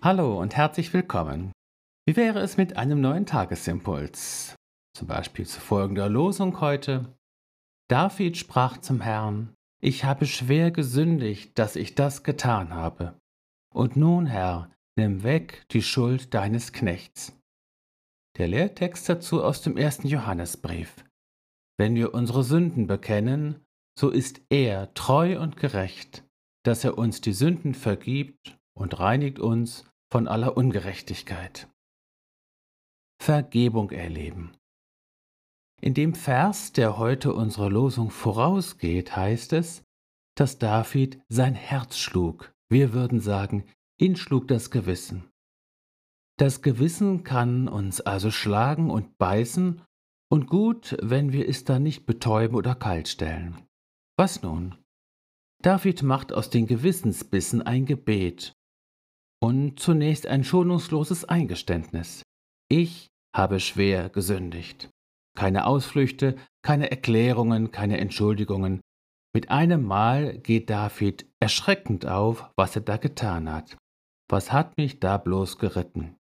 Hallo und herzlich willkommen. Wie wäre es mit einem neuen Tagesimpuls? Zum Beispiel zu folgender Losung heute. David sprach zum Herrn, ich habe schwer gesündigt, dass ich das getan habe. Und nun, Herr, nimm weg die Schuld deines Knechts. Der Lehrtext dazu aus dem ersten Johannesbrief. Wenn wir unsere Sünden bekennen, so ist er treu und gerecht, dass er uns die Sünden vergibt und reinigt uns von aller Ungerechtigkeit. Vergebung erleben. In dem Vers, der heute unserer Losung vorausgeht, heißt es, dass David sein Herz schlug. Wir würden sagen, ihn schlug das Gewissen. Das Gewissen kann uns also schlagen und beißen und gut, wenn wir es dann nicht betäuben oder kaltstellen. Was nun? David macht aus den Gewissensbissen ein Gebet und zunächst ein schonungsloses Eingeständnis. Ich habe schwer gesündigt. Keine Ausflüchte, keine Erklärungen, keine Entschuldigungen. Mit einem Mal geht David erschreckend auf, was er da getan hat. Was hat mich da bloß geritten?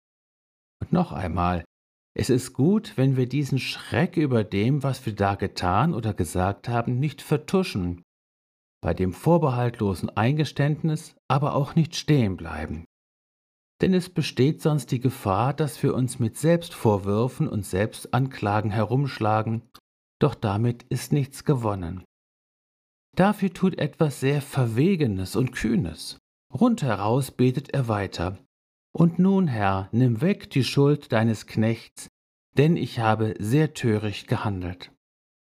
Und noch einmal, es ist gut, wenn wir diesen Schreck über dem, was wir da getan oder gesagt haben, nicht vertuschen, bei dem vorbehaltlosen Eingeständnis aber auch nicht stehen bleiben denn es besteht sonst die Gefahr, dass wir uns mit Selbstvorwürfen und Selbstanklagen herumschlagen, doch damit ist nichts gewonnen. Dafür tut etwas sehr Verwegenes und Kühnes. Rundheraus betet er weiter. Und nun, Herr, nimm weg die Schuld deines Knechts, denn ich habe sehr töricht gehandelt.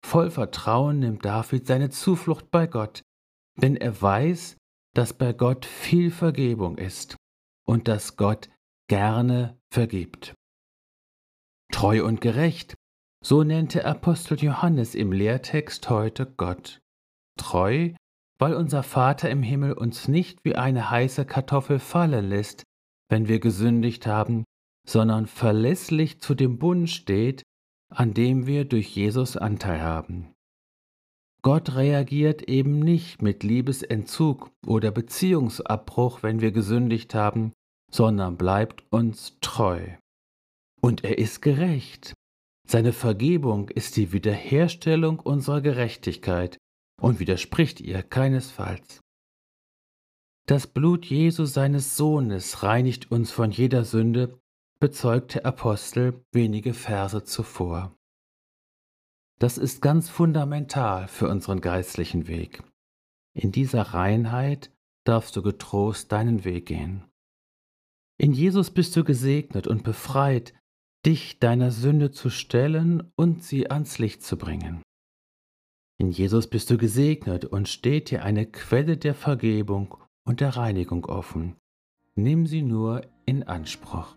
Voll Vertrauen nimmt David seine Zuflucht bei Gott, denn er weiß, dass bei Gott viel Vergebung ist und dass Gott gerne vergibt. Treu und gerecht, so nennt der Apostel Johannes im Lehrtext heute Gott. Treu, weil unser Vater im Himmel uns nicht wie eine heiße Kartoffel fallen lässt, wenn wir gesündigt haben, sondern verlässlich zu dem Bund steht, an dem wir durch Jesus Anteil haben. Gott reagiert eben nicht mit Liebesentzug oder Beziehungsabbruch, wenn wir gesündigt haben, sondern bleibt uns treu. Und er ist gerecht. Seine Vergebung ist die Wiederherstellung unserer Gerechtigkeit und widerspricht ihr keinesfalls. Das Blut Jesu seines Sohnes reinigt uns von jeder Sünde, bezeugt der Apostel wenige Verse zuvor. Das ist ganz fundamental für unseren geistlichen Weg. In dieser Reinheit darfst du getrost deinen Weg gehen. In Jesus bist du gesegnet und befreit, dich deiner Sünde zu stellen und sie ans Licht zu bringen. In Jesus bist du gesegnet und steht dir eine Quelle der Vergebung und der Reinigung offen. Nimm sie nur in Anspruch.